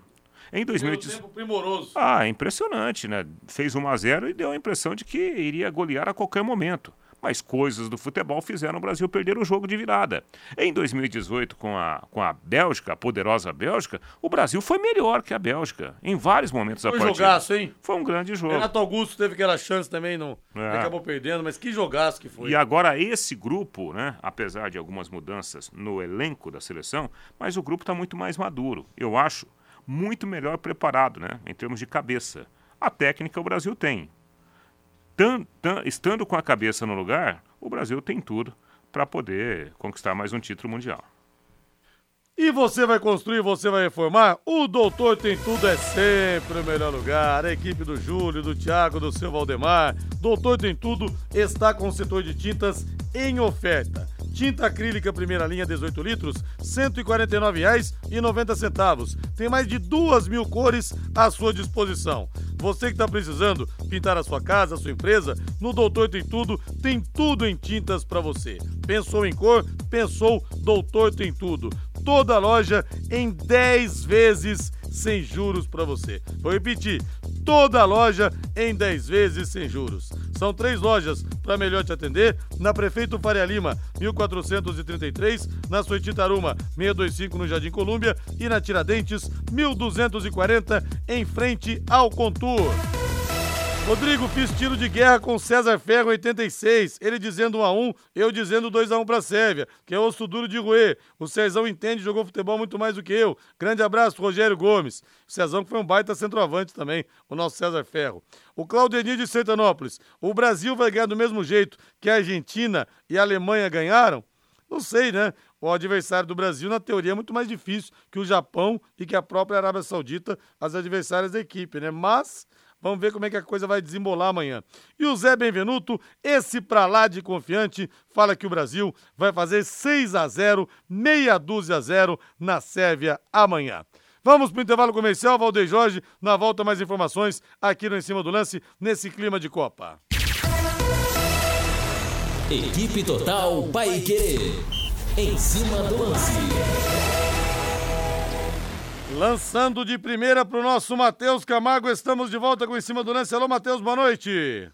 Em 2018. tempo primoroso. Ah, impressionante, né? Fez 1 a 0 e deu a impressão de que iria golear a qualquer momento. Mas coisas do futebol fizeram o Brasil perder o jogo de virada. Em 2018, com a, com a Bélgica, a poderosa Bélgica, o Brasil foi melhor que a Bélgica em vários momentos da Foi partida. jogaço, hein? Foi um grande jogo. Renato Augusto teve aquela chance também, não, É. acabou perdendo, mas que jogaço que foi. E agora esse grupo, né, apesar de algumas mudanças no elenco da seleção, mas o grupo está muito mais maduro. Eu acho muito melhor preparado, né, em termos de cabeça. A técnica o Brasil tem. Tan- tan- estando com a cabeça no lugar, o Brasil tem tudo para poder conquistar mais um título mundial. E você vai construir, você vai reformar? O Doutor Tem Tudo é sempre o melhor lugar. A equipe do Júlio, do Thiago, do seu Valdemar. Doutor Tem Tudo está com o setor de tintas em oferta. Tinta acrílica primeira linha 18 litros, R$ 149,90. Tem mais de duas mil cores à sua disposição. Você que está precisando pintar a sua casa, a sua empresa, no Doutor Tem Tudo, tem tudo em tintas para você. Pensou em cor? Pensou Doutor Tem Tudo. Toda a loja em 10 vezes sem juros para você. Vou repetir, toda a loja em 10 vezes sem juros. São três lojas para melhor te atender, na Prefeito Faria Lima, 1433, na Suíte Taruma, 625 no Jardim Colúmbia e na Tiradentes, 1240 em frente ao Contour. Rodrigo, fiz tiro de guerra com César Ferro 86. Ele dizendo 1x1, eu dizendo 2x1 pra Sérvia, que é osso duro de roer. O Cezão entende, jogou futebol muito mais do que eu. Grande abraço, Rogério Gomes. O Cezão que foi um baita centroavante também, o nosso César Ferro. O Claudenir de Sertanópolis. O Brasil vai ganhar do mesmo jeito que a Argentina e a Alemanha ganharam? Não sei, né? O adversário do Brasil, na teoria, é muito mais difícil que o Japão e que a própria Arábia Saudita, as adversárias da equipe, né? Mas Vamos ver como é que a coisa vai desembolar amanhã. E o Zé Benvenuto, esse pra lá de confiante, fala que o Brasil vai fazer 6 a 0 meia dúzia a 0 na Sérvia amanhã. Vamos para o intervalo comercial, Valdeir Jorge. Na volta, mais informações aqui no Em Cima do Lance, nesse clima de Copa. Equipe Total Paique. Em cima do lance. Lançando de primeira para o nosso Matheus Camargo, estamos de volta com Em Cima do Lance. Alô, Matheus, boa noite.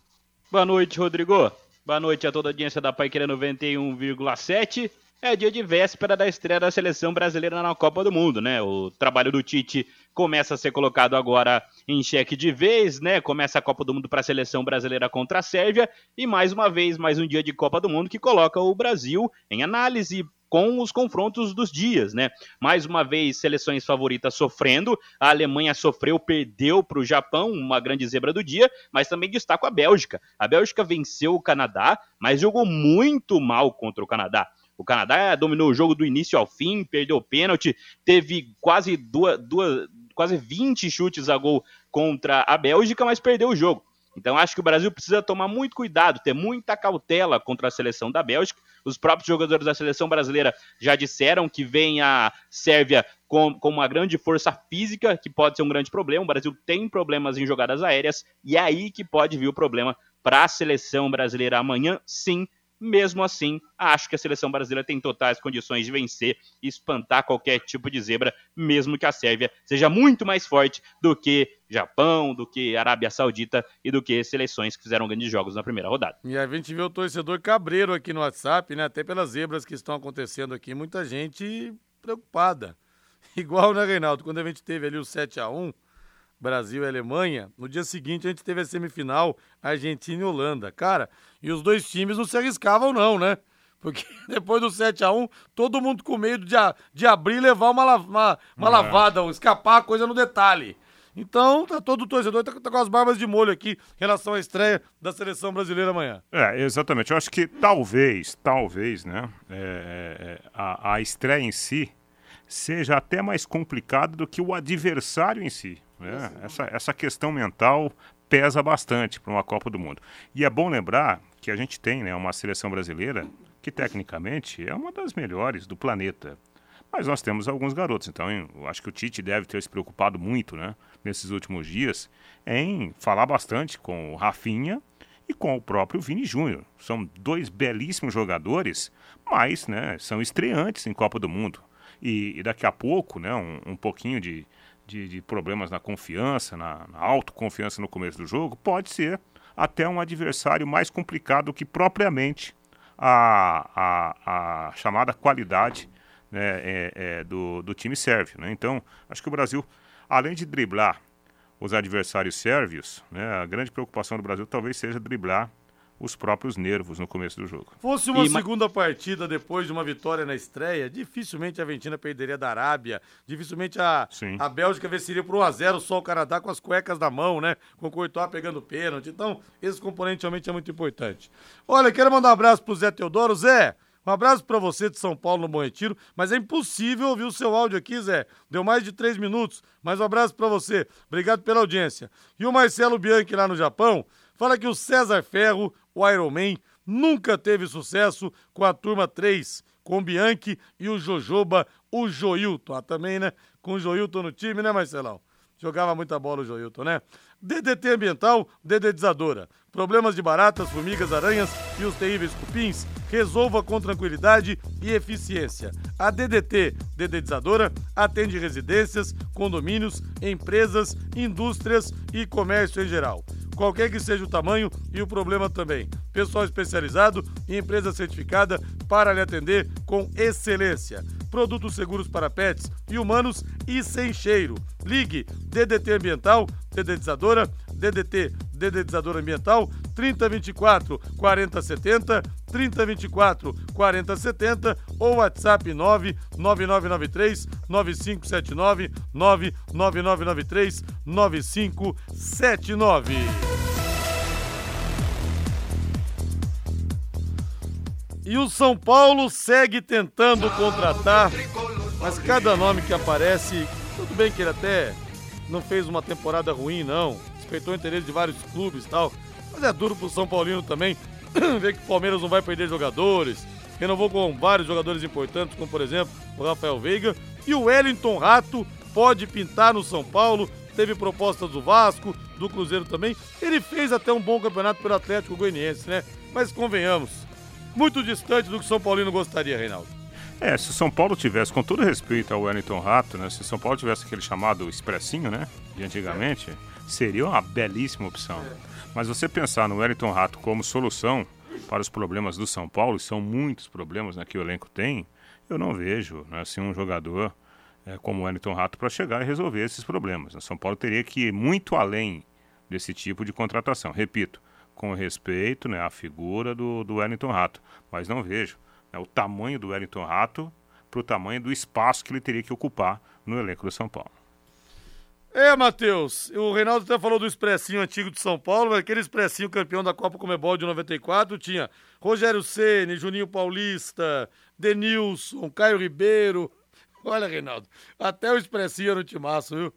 Boa noite, Rodrigo. Boa noite a toda a audiência da Paiqueira 91,7 é dia de véspera da estreia da seleção brasileira na Copa do Mundo, né? O trabalho do Tite começa a ser colocado agora em xeque de vez, né? Começa a Copa do Mundo para a seleção brasileira contra a Sérvia e mais uma vez mais um dia de Copa do Mundo que coloca o Brasil em análise com os confrontos dos dias, né? Mais uma vez, seleções favoritas sofrendo. A Alemanha sofreu, perdeu para o Japão, uma grande zebra do dia, mas também destaco a Bélgica. A Bélgica venceu o Canadá, mas jogou muito mal contra o Canadá. O Canadá dominou o jogo do início ao fim, perdeu o pênalti, teve quase duas, duas, quase 20 chutes a gol contra a Bélgica, mas perdeu o jogo. Então acho que o Brasil precisa tomar muito cuidado, ter muita cautela contra a seleção da Bélgica. Os próprios jogadores da seleção brasileira já disseram que vem a Sérvia com, com uma grande força física, que pode ser um grande problema. O Brasil tem problemas em jogadas aéreas, e é aí que pode vir o problema para a seleção brasileira amanhã, sim, mesmo assim, acho que a seleção brasileira tem totais condições de vencer e espantar qualquer tipo de zebra, mesmo que a Sérvia seja muito mais forte do que Japão, do que Arábia Saudita e do que seleções que fizeram grandes jogos na primeira rodada. E a gente vê o torcedor cabreiro aqui no WhatsApp, né? Até pelas zebras que estão acontecendo aqui, muita gente preocupada. Igual, né, Reinaldo? Quando a gente teve ali o 7 a 1 Brasil e Alemanha. No dia seguinte a gente teve a semifinal Argentina e Holanda. Cara, e os dois times não se arriscavam não, né? Porque depois do 7 a 1 todo mundo com medo de, de abrir e levar uma, uma, uma é. lavada, escapar a coisa no detalhe. Então, tá todo torcedor tá, tá, com as barbas de molho aqui em relação à estreia da seleção brasileira amanhã. É, exatamente. Eu acho que talvez, talvez, né, é, é, é a, a estreia em si seja até mais complicada do que o adversário em si. Né? Essa, essa questão mental pesa bastante para uma Copa do Mundo. E é bom lembrar que a gente tem né, uma seleção brasileira que, tecnicamente, é uma das melhores do planeta. Mas nós temos alguns garotos, então eu acho que o Tite deve ter se preocupado muito né, nesses últimos dias em falar bastante com o Rafinha e com o próprio Vini Júnior. São dois belíssimos jogadores, mas né, são estreantes em Copa do Mundo. E, e daqui a pouco, né, um, um pouquinho de, de, de problemas na confiança, na, na autoconfiança no começo do jogo, pode ser até um adversário mais complicado que propriamente a, a, a chamada qualidade né, é, é, do, do time sérvio. Né? Então, acho que o Brasil, além de driblar os adversários sérvios, né, a grande preocupação do Brasil talvez seja driblar os próprios nervos no começo do jogo. Fosse uma e segunda partida depois de uma vitória na estreia, dificilmente a Argentina perderia da Arábia, dificilmente a, a Bélgica venceria por 1x0 só o Canadá com as cuecas na mão, né? Com o Courtois pegando pênalti. Então, esse componente realmente é muito importante. Olha, quero mandar um abraço pro Zé Teodoro. Zé, um abraço para você de São Paulo no Bom Retiro, mas é impossível ouvir o seu áudio aqui, Zé. Deu mais de três minutos, mas um abraço para você. Obrigado pela audiência. E o Marcelo Bianchi lá no Japão fala que o César Ferro, o Iron Man, nunca teve sucesso com a turma 3, com Bianchi e o Jojoba, o Joilton. Ah, também, né? Com o Joilton no time, né, Marcelão? Jogava muita bola o Joilton, né? DDT Ambiental, Dedetizadora. Problemas de baratas, formigas, aranhas e os terríveis cupins, resolva com tranquilidade e eficiência. A DDT Dedetizadora atende residências, condomínios, empresas, indústrias e comércio em geral qualquer que seja o tamanho e o problema também. Pessoal especializado e empresa certificada para lhe atender com excelência. Produtos seguros para pets e humanos e sem cheiro. Ligue DDT Ambiental, dedetizadora, DDT, dedetizadora ambiental, 3024 4070, 3024 4070 ou WhatsApp 99993 9579 99993 9579. E o São Paulo segue tentando contratar, mas cada nome que aparece, tudo bem que ele até não fez uma temporada ruim, não despertou o interesse de vários clubes e tal. Mas é duro pro São Paulino também ver que o Palmeiras não vai perder jogadores. Renovou com vários jogadores importantes, como por exemplo o Rafael Veiga. E o Wellington Rato pode pintar no São Paulo. Teve propostas do Vasco, do Cruzeiro também. Ele fez até um bom campeonato pelo Atlético Goianiense, né? Mas convenhamos, muito distante do que o São Paulino gostaria, Reinaldo. É, se o São Paulo tivesse, com todo respeito ao Wellington Rato, né? Se o São Paulo tivesse aquele chamado expressinho, né? De antigamente, seria uma belíssima opção. Mas você pensar no Wellington Rato como solução para os problemas do São Paulo, e são muitos problemas né, que o elenco tem, eu não vejo né, assim, um jogador é, como o Wellington Rato para chegar e resolver esses problemas. O São Paulo teria que ir muito além desse tipo de contratação. Repito, com respeito né, à figura do, do Wellington Rato, mas não vejo né, o tamanho do Wellington Rato para o tamanho do espaço que ele teria que ocupar no elenco do São Paulo. É, Matheus, o Reinaldo até falou do expressinho antigo de São Paulo, mas aquele expressinho campeão da Copa Comebol de 94 tinha Rogério Ceni, Juninho Paulista, Denilson, Caio Ribeiro. Olha, Reinaldo, até o expressinho era um timaço, viu?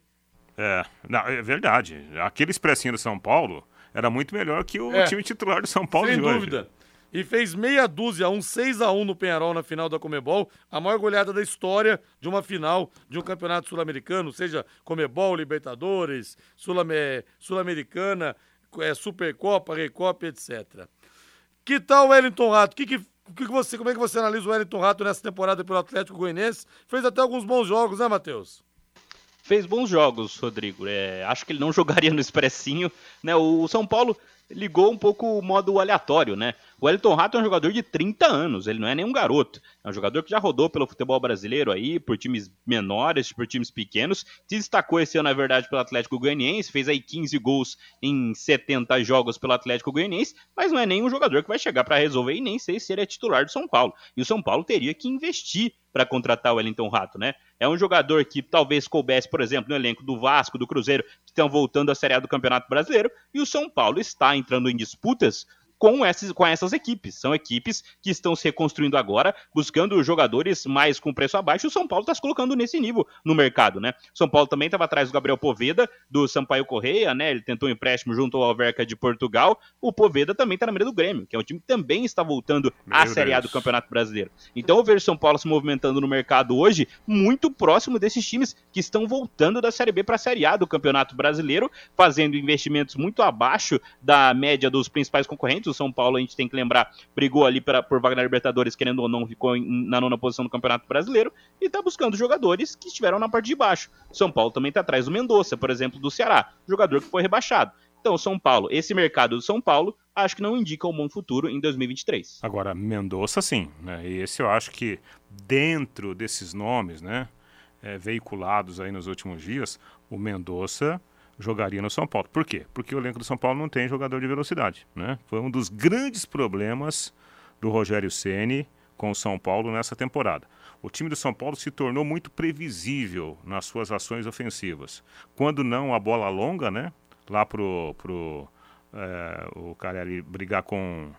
É, não, é verdade. Aquele expressinho do São Paulo era muito melhor que o é, time titular do São Paulo sem de dúvida. E fez meia dúzia, um 6 a 1 no Penharol na final da Comebol, a maior goleada da história de uma final de um campeonato sul-americano, seja Comebol, Libertadores, Sul-Americana, é, Supercopa, Recopa, etc. Que tal o Wellington Rato? Que, que, que você, como é que você analisa o Wellington Rato nessa temporada pelo Atlético Goianiense? Fez até alguns bons jogos, né, Matheus? Fez bons jogos, Rodrigo. É, acho que ele não jogaria no expressinho. Né? O São Paulo ligou um pouco o modo aleatório, né? O Elton Rato é um jogador de 30 anos, ele não é nenhum garoto. É um jogador que já rodou pelo futebol brasileiro aí, por times menores, por times pequenos. Se destacou esse ano, na verdade, pelo Atlético Goianiense, fez aí 15 gols em 70 jogos pelo Atlético Goianiense, mas não é nenhum jogador que vai chegar para resolver e nem sei se ele é titular do São Paulo. E o São Paulo teria que investir para contratar o Wellington Rato, né? É um jogador que talvez coubesse, por exemplo, no elenco do Vasco, do Cruzeiro, que estão voltando à Série A do Campeonato Brasileiro, e o São Paulo está entrando em disputas com essas, com essas equipes. São equipes que estão se reconstruindo agora, buscando jogadores mais com preço abaixo. O São Paulo está se colocando nesse nível no mercado, né? O São Paulo também estava atrás do Gabriel Poveda, do Sampaio Correia, né? Ele tentou um empréstimo junto ao Alverca de Portugal. O Poveda também está na mira do Grêmio, que é um time que também está voltando Meu à Deus. Série A do Campeonato Brasileiro. Então eu vejo São Paulo se movimentando no mercado hoje muito próximo desses times que estão voltando da Série B para a Série A do Campeonato Brasileiro, fazendo investimentos muito abaixo da média dos principais concorrentes o São Paulo, a gente tem que lembrar, brigou ali pra, por vaga na Libertadores, querendo ou não, ficou em, na nona posição do Campeonato Brasileiro e tá buscando jogadores que estiveram na parte de baixo. São Paulo também tá atrás do Mendonça, por exemplo, do Ceará, jogador que foi rebaixado. Então, São Paulo, esse mercado do São Paulo, acho que não indica um bom futuro em 2023. Agora, Mendonça, sim. Né? E esse eu acho que, dentro desses nomes, né, é, veiculados aí nos últimos dias, o Mendonça jogaria no São Paulo. Por quê? Porque o elenco do São Paulo não tem jogador de velocidade. Né? Foi um dos grandes problemas do Rogério Ceni com o São Paulo nessa temporada. O time do São Paulo se tornou muito previsível nas suas ações ofensivas. Quando não a bola longa, né? Lá pro, pro é, o Caleri brigar com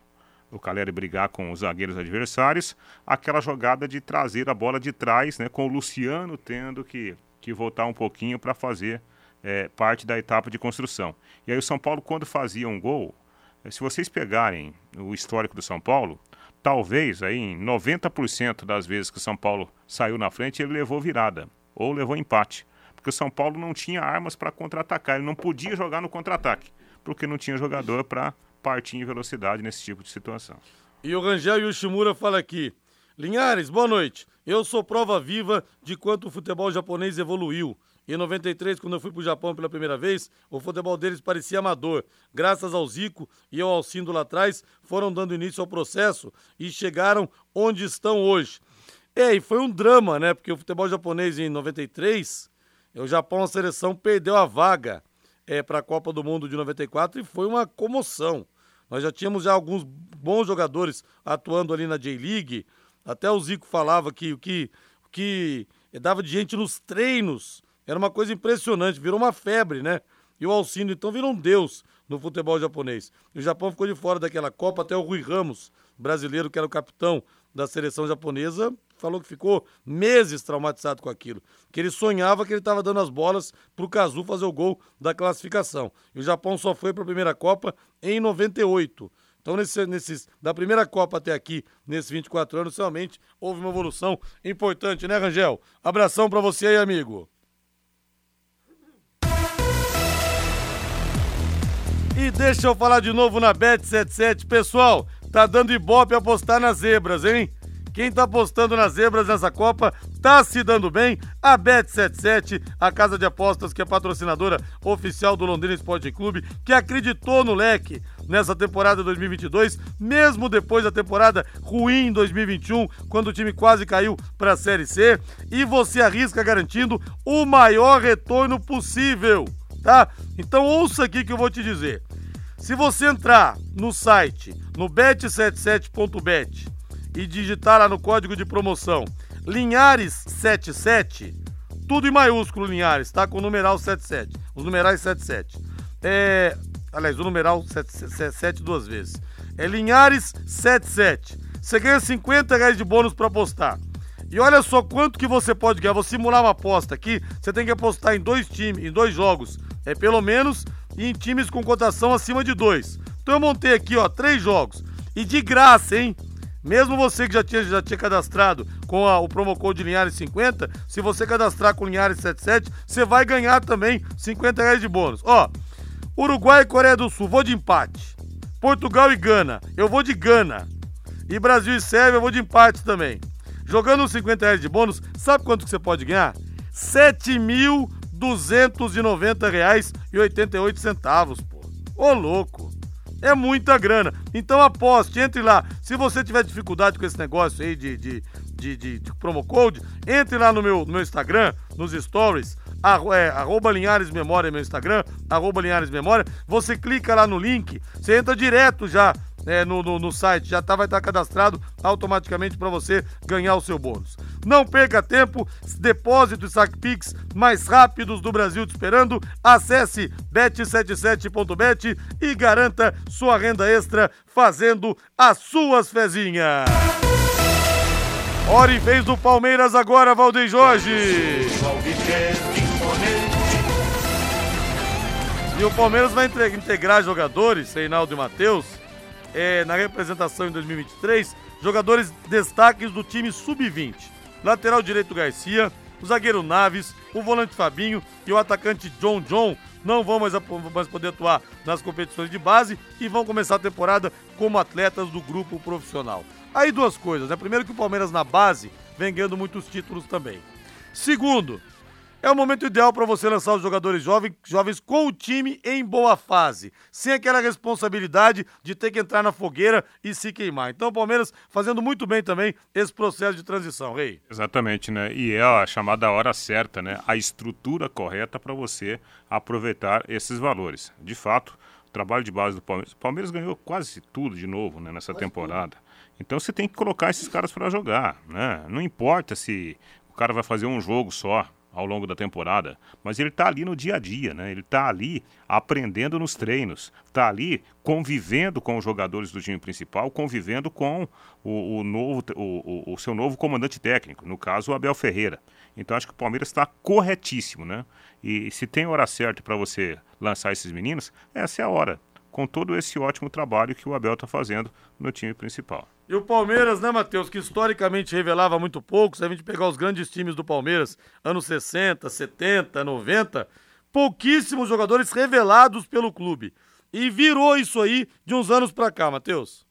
o Caleri brigar com os zagueiros adversários, aquela jogada de trazer a bola de trás, né? Com o Luciano tendo que, que voltar um pouquinho para fazer é, parte da etapa de construção. E aí o São Paulo, quando fazia um gol, é, se vocês pegarem o histórico do São Paulo, talvez aí em 90% das vezes que o São Paulo saiu na frente, ele levou virada ou levou empate. Porque o São Paulo não tinha armas para contra-atacar, ele não podia jogar no contra-ataque, porque não tinha jogador para partir em velocidade nesse tipo de situação. E o Rangel Yoshimura fala aqui: Linhares, boa noite. Eu sou prova viva de quanto o futebol japonês evoluiu. Em 93, quando eu fui para o Japão pela primeira vez, o futebol deles parecia amador. Graças ao Zico e ao Alcindo lá atrás, foram dando início ao processo e chegaram onde estão hoje. É, e foi um drama, né? Porque o futebol japonês em 93, o Japão, a seleção, perdeu a vaga é, para a Copa do Mundo de 94 e foi uma comoção. Nós já tínhamos já alguns bons jogadores atuando ali na J-League. Até o Zico falava que o que, que dava de gente nos treinos era uma coisa impressionante, virou uma febre, né? E o Alcino, então, virou um deus no futebol japonês. E o Japão ficou de fora daquela Copa, até o Rui Ramos, brasileiro, que era o capitão da seleção japonesa, falou que ficou meses traumatizado com aquilo. Que ele sonhava que ele estava dando as bolas para o Cazu fazer o gol da classificação. E o Japão só foi para a primeira Copa em 98. Então, nesse, nesses, da primeira Copa até aqui, nesses 24 anos, realmente houve uma evolução importante, né, Rangel? Abração para você aí, amigo. E deixa eu falar de novo na Bet77. Pessoal, tá dando ibope apostar nas zebras, hein? Quem tá apostando nas zebras nessa Copa tá se dando bem. A Bet77, a casa de apostas que é patrocinadora oficial do Londrina Esporte Clube, que acreditou no leque nessa temporada 2022, mesmo depois da temporada ruim em 2021, quando o time quase caiu para a Série C, e você arrisca garantindo o maior retorno possível, tá? Então ouça aqui que eu vou te dizer. Se você entrar no site, no bet77.bet e digitar lá no código de promoção Linhares77, tudo em maiúsculo Linhares, tá? Com o numeral 77, os numerais 77. É, aliás, o numeral 77 duas vezes. É Linhares77. Você ganha 50 reais de bônus para apostar. E olha só quanto que você pode ganhar. Vou simular uma aposta aqui. Você tem que apostar em dois times, em dois jogos. É pelo menos e em times com cotação acima de 2. Então eu montei aqui, ó, três jogos. E de graça, hein? Mesmo você que já tinha, já tinha cadastrado com a, o promo code Linhares 50, se você cadastrar com Linhares 77, você vai ganhar também 50 reais de bônus. Ó, Uruguai e Coreia do Sul, vou de empate. Portugal e Gana, eu vou de Gana. E Brasil e Sérvia, eu vou de empate também. Jogando os 50 reais de bônus, sabe quanto que você pode ganhar? 7 mil 290,88, pô. Ô, louco. É muita grana. Então aposte, entre lá. Se você tiver dificuldade com esse negócio aí de, de, de, de, de promo code, entre lá no meu, no meu Instagram, nos stories, arro, é, arroba Linhares Memória, meu Instagram, arroba Linhares Memória. Você clica lá no link, você entra direto já é, no, no, no, site, já tá, vai estar tá cadastrado automaticamente para você ganhar o seu bônus. Não perca tempo, depósito e saque Pix mais rápidos do Brasil te esperando. Acesse bet77.bet e garanta sua renda extra fazendo as suas fezinhas. Hora e vez do Palmeiras agora, Valdeir Jorge. E o Palmeiras vai integrar jogadores, Reinaldo e Matheus, é, na representação em 2023, jogadores destaques do time sub-20. Lateral direito Garcia, o zagueiro Naves, o volante Fabinho e o atacante John John não vão mais, mais poder atuar nas competições de base e vão começar a temporada como atletas do grupo profissional. Aí duas coisas, né? Primeiro que o Palmeiras na base vem ganhando muitos títulos também. Segundo, é o momento ideal para você lançar os jogadores jovens, jovens com o time em boa fase, sem aquela responsabilidade de ter que entrar na fogueira e se queimar. Então o Palmeiras fazendo muito bem também esse processo de transição, Rei. Exatamente, né? E é a chamada hora certa, né? A estrutura correta para você aproveitar esses valores. De fato, o trabalho de base do Palmeiras. O Palmeiras ganhou quase tudo de novo né, nessa quase temporada. Tudo. Então você tem que colocar esses caras para jogar, né? Não importa se o cara vai fazer um jogo só, ao longo da temporada, mas ele está ali no dia a dia, né? Ele está ali aprendendo nos treinos, está ali convivendo com os jogadores do time principal, convivendo com o, o novo, o, o, seu novo comandante técnico, no caso o Abel Ferreira. Então acho que o Palmeiras está corretíssimo, né? E se tem hora certa para você lançar esses meninos, essa é a hora, com todo esse ótimo trabalho que o Abel está fazendo no time principal. E o Palmeiras, né, Matheus, que historicamente revelava muito pouco, se a gente pegar os grandes times do Palmeiras, anos 60, 70, 90, pouquíssimos jogadores revelados pelo clube. E virou isso aí de uns anos para cá, Matheus.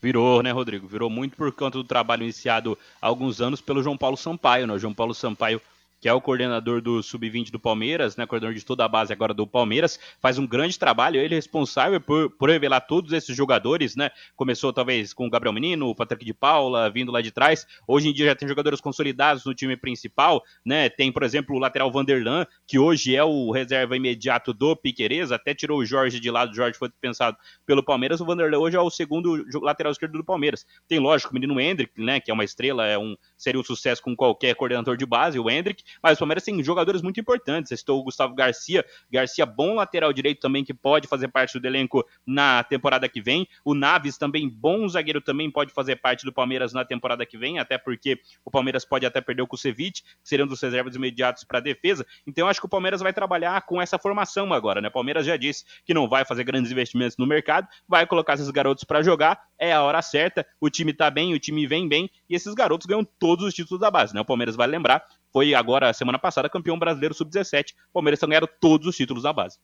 Virou, né, Rodrigo? Virou muito por conta do trabalho iniciado há alguns anos pelo João Paulo Sampaio, né? O João Paulo Sampaio que é o coordenador do Sub-20 do Palmeiras, né, coordenador de toda a base agora do Palmeiras, faz um grande trabalho, ele é responsável por, por revelar todos esses jogadores, né, começou talvez com o Gabriel Menino, o Patrick de Paula, vindo lá de trás, hoje em dia já tem jogadores consolidados no time principal, né, tem, por exemplo, o lateral Vanderlan, que hoje é o reserva imediato do Piquerez, até tirou o Jorge de lado, o Jorge foi pensado pelo Palmeiras, o Vanderlan hoje é o segundo lateral esquerdo do Palmeiras. Tem, lógico, o menino Hendrick, né, que é uma estrela, é um seria um sucesso com qualquer coordenador de base, o Hendrick, mas o Palmeiras tem jogadores muito importantes. Citou o Gustavo Garcia, Garcia bom lateral direito também, que pode fazer parte do elenco na temporada que vem. O Naves também, bom zagueiro, também pode fazer parte do Palmeiras na temporada que vem, até porque o Palmeiras pode até perder o Kusevich, que seriam dos reservas imediatos para a defesa. Então eu acho que o Palmeiras vai trabalhar com essa formação agora, né? O Palmeiras já disse que não vai fazer grandes investimentos no mercado, vai colocar esses garotos para jogar, é a hora certa, o time tá bem, o time vem bem, e esses garotos ganham todos os títulos da base, né? O Palmeiras vai lembrar, foi agora, semana passada, campeão brasileiro sub-17, o Palmeiras ganharam todos os títulos da base.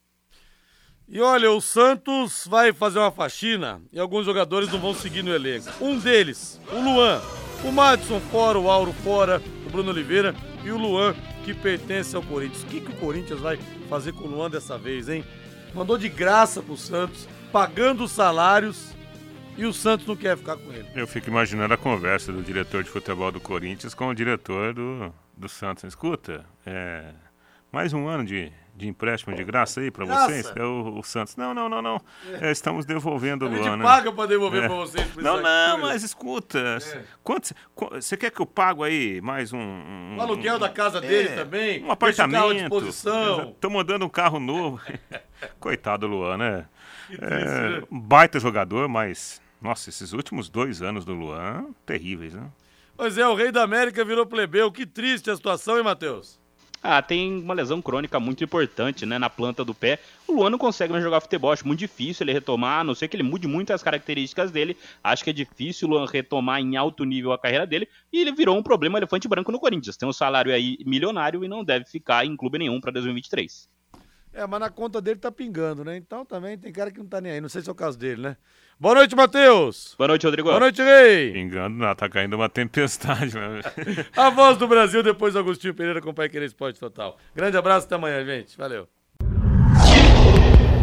E olha, o Santos vai fazer uma faxina e alguns jogadores não vão seguir no elenco. Um deles, o Luan. O Madison fora, o Auro fora, o Bruno Oliveira e o Luan, que pertence ao Corinthians. O que, que o Corinthians vai fazer com o Luan dessa vez, hein? Mandou de graça pro Santos, pagando os salários e o Santos não quer ficar com ele. Eu fico imaginando a conversa do diretor de futebol do Corinthians com o diretor do, do Santos. Escuta, é, mais um ano de, de empréstimo de graça aí para vocês? É o, o, Santos. Não, não, não, não. É, estamos devolvendo o Luan. A gente né? paga para devolver é. para vocês. Não, não, mas escuta. É. Quanto, você quer que eu pago aí mais um... um o aluguel um, da casa dele é, também? Um apartamento. Estou mandando um carro novo. Coitado do Luan, né? É, baita jogador, mas... Nossa, esses últimos dois anos do Luan, terríveis, né? Pois é, o rei da América virou plebeu. Que triste a situação, hein, Matheus? Ah, tem uma lesão crônica muito importante, né, na planta do pé. O Luan não consegue mais jogar futebol, acho muito difícil ele retomar, a não ser que ele mude muito as características dele. Acho que é difícil o Luan retomar em alto nível a carreira dele. E ele virou um problema elefante branco no Corinthians. Tem um salário aí milionário e não deve ficar em clube nenhum para 2023. É, mas na conta dele tá pingando, né? Então também tem cara que não tá nem aí. Não sei se é o caso dele, né? Boa noite, Matheus. Boa noite, Rodrigo. Boa noite, Rei. Pingando, não, tá caindo uma tempestade. Né? A voz do Brasil, depois Agostinho Pereira com o Pai Querer Esporte Total. Grande abraço, até amanhã, gente. Valeu.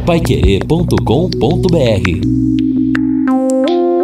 Paiquerê.com.br